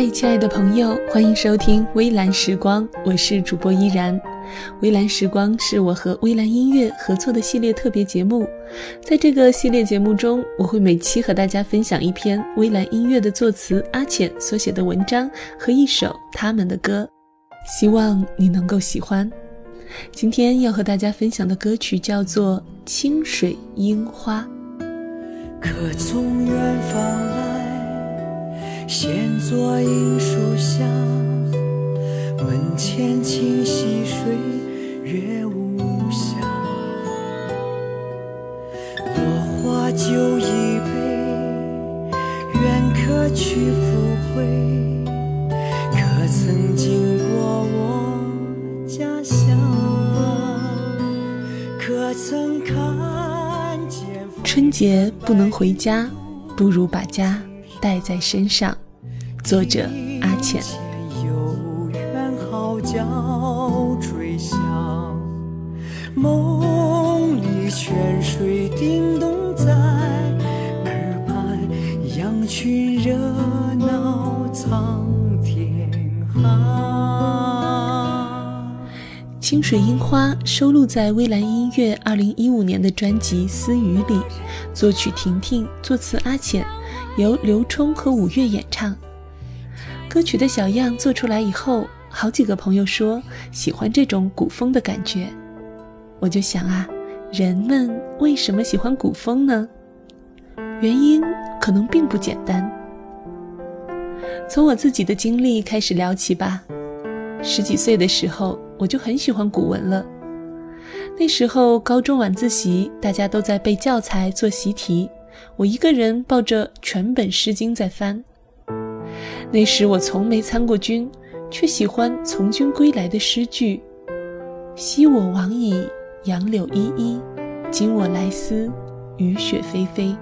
嗨，亲爱的朋友，欢迎收听微蓝时光，我是主播依然。微蓝时光是我和微蓝音乐合作的系列特别节目，在这个系列节目中，我会每期和大家分享一篇微蓝音乐的作词阿浅所写的文章和一首他们的歌，希望你能够喜欢。今天要和大家分享的歌曲叫做《清水樱花》。可从远方来。闲坐樱树下，门前清溪水月无暇。落花酒一杯，愿可去复回。可曾经过我家乡？可曾看见？春节不能回家，不如把家。带在身上。作者阿浅。号角吹响梦里泉水叮咚在耳畔，羊群热闹苍天寒。清水樱花收录在微蓝音乐二零一五年的专辑《私语》里，作曲婷婷，作词阿浅。由刘冲和五月演唱。歌曲的小样做出来以后，好几个朋友说喜欢这种古风的感觉。我就想啊，人们为什么喜欢古风呢？原因可能并不简单。从我自己的经历开始聊起吧。十几岁的时候，我就很喜欢古文了。那时候高中晚自习，大家都在背教材做习题。我一个人抱着全本《诗经》在翻。那时我从没参过军，却喜欢从军归来的诗句：“昔我往矣，杨柳依依；今我来思，雨雪霏霏。”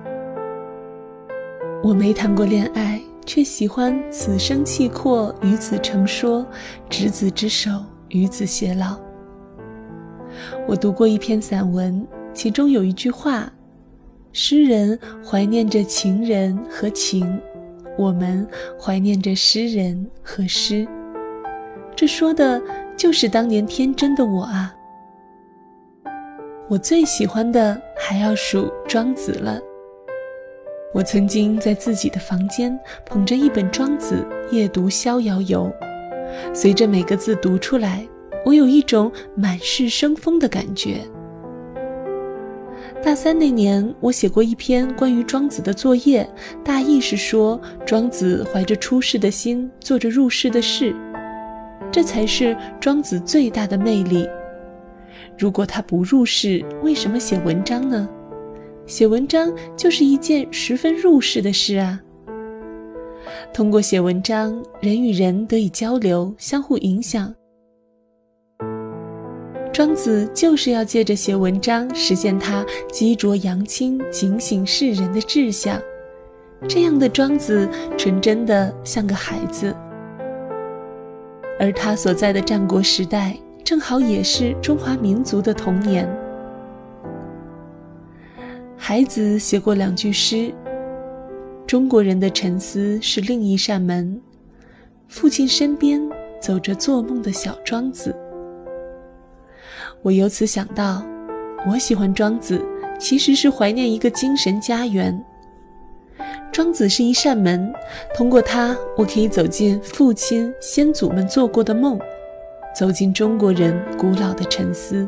我没谈过恋爱，却喜欢“此生契阔，与子成说；执子之手，与子偕老。”我读过一篇散文，其中有一句话。诗人怀念着情人和情，我们怀念着诗人和诗。这说的就是当年天真的我啊！我最喜欢的还要数庄子了。我曾经在自己的房间捧着一本《庄子》，夜读《逍遥游》，随着每个字读出来，我有一种满室生风的感觉。大三那年，我写过一篇关于庄子的作业，大意是说庄子怀着出世的心，做着入世的事，这才是庄子最大的魅力。如果他不入世，为什么写文章呢？写文章就是一件十分入世的事啊。通过写文章，人与人得以交流，相互影响。庄子就是要借着写文章，实现他积浊扬清、警醒世人的志向。这样的庄子，纯真的像个孩子。而他所在的战国时代，正好也是中华民族的童年。孩子写过两句诗：“中国人的沉思是另一扇门，父亲身边走着做梦的小庄子。”我由此想到，我喜欢庄子，其实是怀念一个精神家园。庄子是一扇门，通过它，我可以走进父亲、先祖们做过的梦，走进中国人古老的沉思。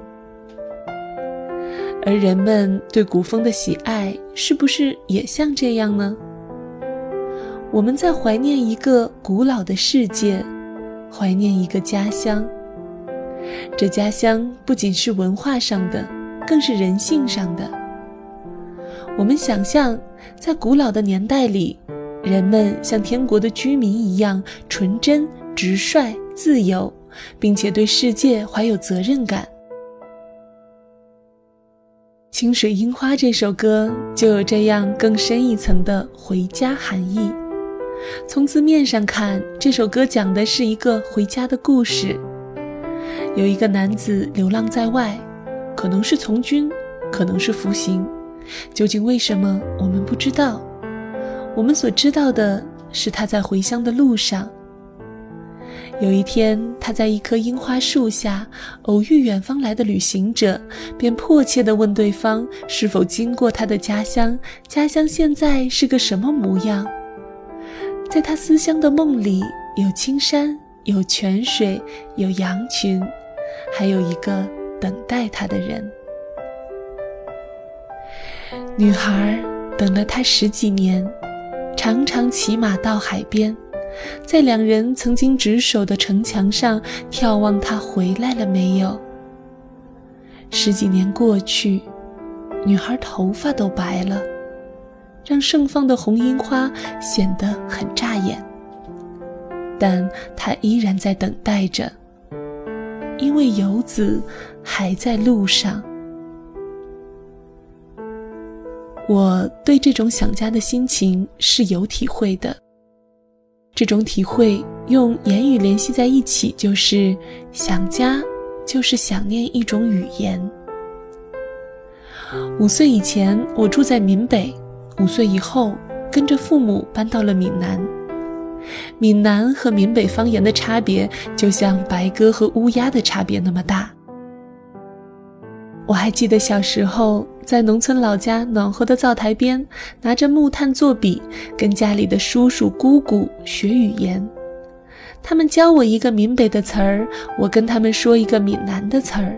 而人们对古风的喜爱，是不是也像这样呢？我们在怀念一个古老的世界，怀念一个家乡。这家乡不仅是文化上的，更是人性上的。我们想象，在古老的年代里，人们像天国的居民一样纯真、直率、自由，并且对世界怀有责任感。《清水樱花》这首歌就有这样更深一层的回家含义。从字面上看，这首歌讲的是一个回家的故事。有一个男子流浪在外，可能是从军，可能是服刑，究竟为什么我们不知道？我们所知道的是他在回乡的路上有一天，他在一棵樱花树下偶遇远方来的旅行者，便迫切地问对方是否经过他的家乡，家乡现在是个什么模样。在他思乡的梦里，有青山，有泉水，有羊群，还有一个等待他的人。女孩等了他十几年，常常骑马到海边。在两人曾经执守的城墙上眺望，他回来了没有？十几年过去，女孩头发都白了，让盛放的红樱花显得很扎眼。但他依然在等待着，因为游子还在路上。我对这种想家的心情是有体会的。这种体会用言语联系在一起，就是想家，就是想念一种语言。五岁以前，我住在闽北；五岁以后，跟着父母搬到了闽南。闽南和闽北方言的差别，就像白鸽和乌鸦的差别那么大。我还记得小时候在农村老家暖和的灶台边，拿着木炭做笔，跟家里的叔叔姑姑学语言。他们教我一个闽北的词儿，我跟他们说一个闽南的词儿。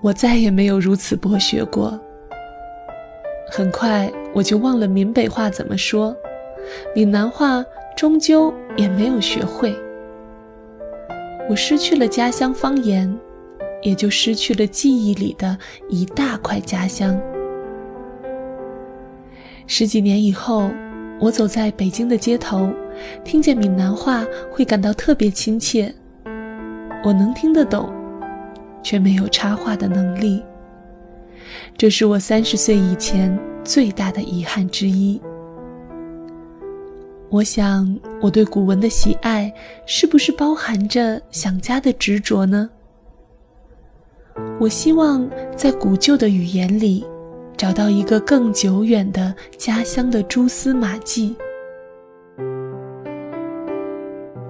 我再也没有如此博学过。很快我就忘了闽北话怎么说，闽南话终究也没有学会。我失去了家乡方言。也就失去了记忆里的一大块家乡。十几年以后，我走在北京的街头，听见闽南话会感到特别亲切。我能听得懂，却没有插话的能力。这是我三十岁以前最大的遗憾之一。我想，我对古文的喜爱，是不是包含着想家的执着呢？我希望在古旧的语言里，找到一个更久远的家乡的蛛丝马迹。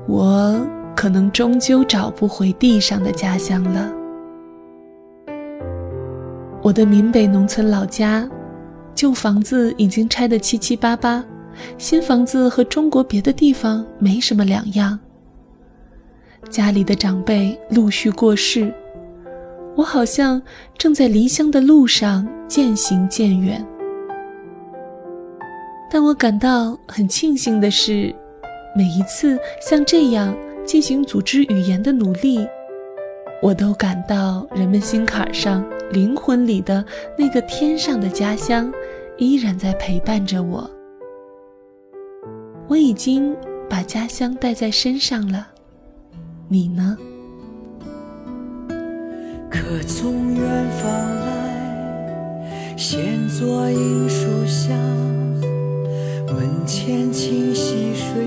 我可能终究找不回地上的家乡了。我的闽北农村老家，旧房子已经拆得七七八八，新房子和中国别的地方没什么两样。家里的长辈陆续过世。我好像正在离乡的路上渐行渐远，但我感到很庆幸的是，每一次像这样进行组织语言的努力，我都感到人们心坎上、灵魂里的那个天上的家乡依然在陪伴着我。我已经把家乡带在身上了，你呢？可从远方来，闲坐樱树下，门前清溪水，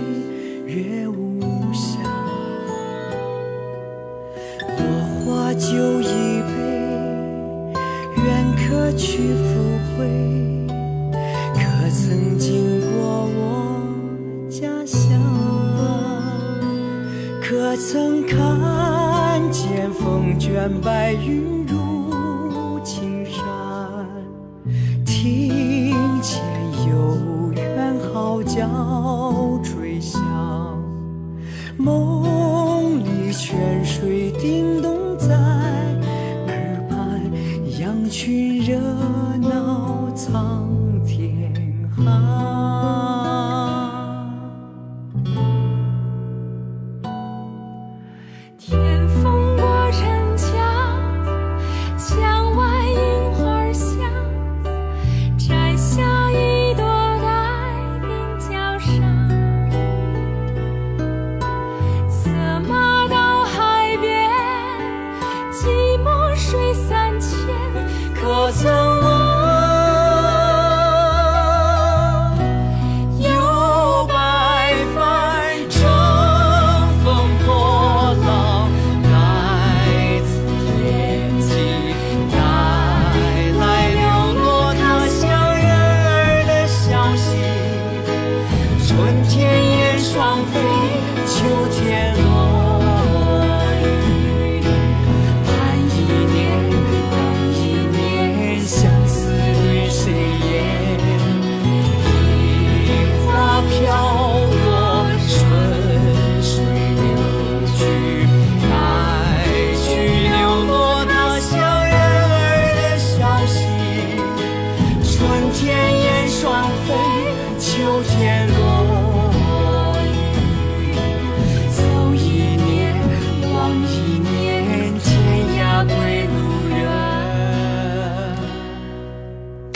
曾看？见风卷白云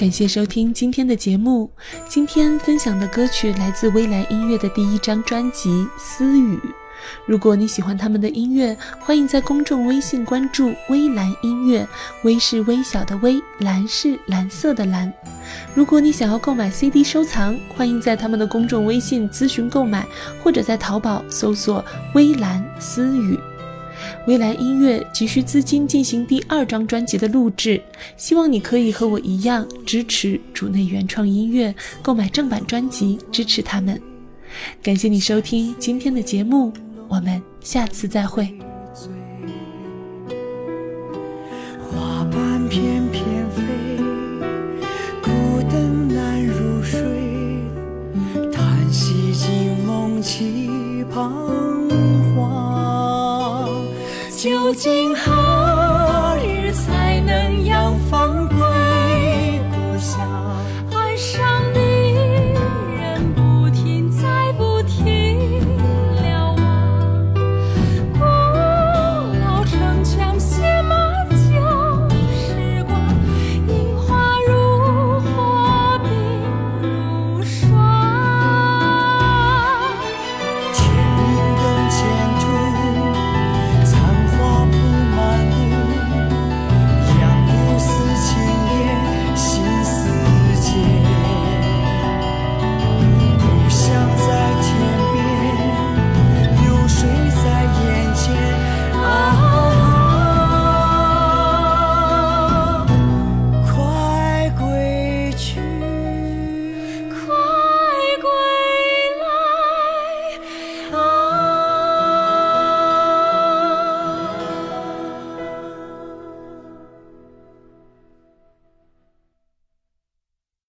感谢收听今天的节目。今天分享的歌曲来自微蓝音乐的第一张专辑《私语》。如果你喜欢他们的音乐，欢迎在公众微信关注“微蓝音乐”，微是微小的微，蓝是蓝色的蓝。如果你想要购买 CD 收藏，欢迎在他们的公众微信咨询购买，或者在淘宝搜索“微蓝私语”。微蓝音乐急需资金进行第二张专辑的录制，希望你可以和我一样支持主内原创音乐，购买正版专辑，支持他们。感谢你收听今天的节目。我们下次再会。花瓣翩翩飞，孤灯难入睡，叹息惊梦起彷今后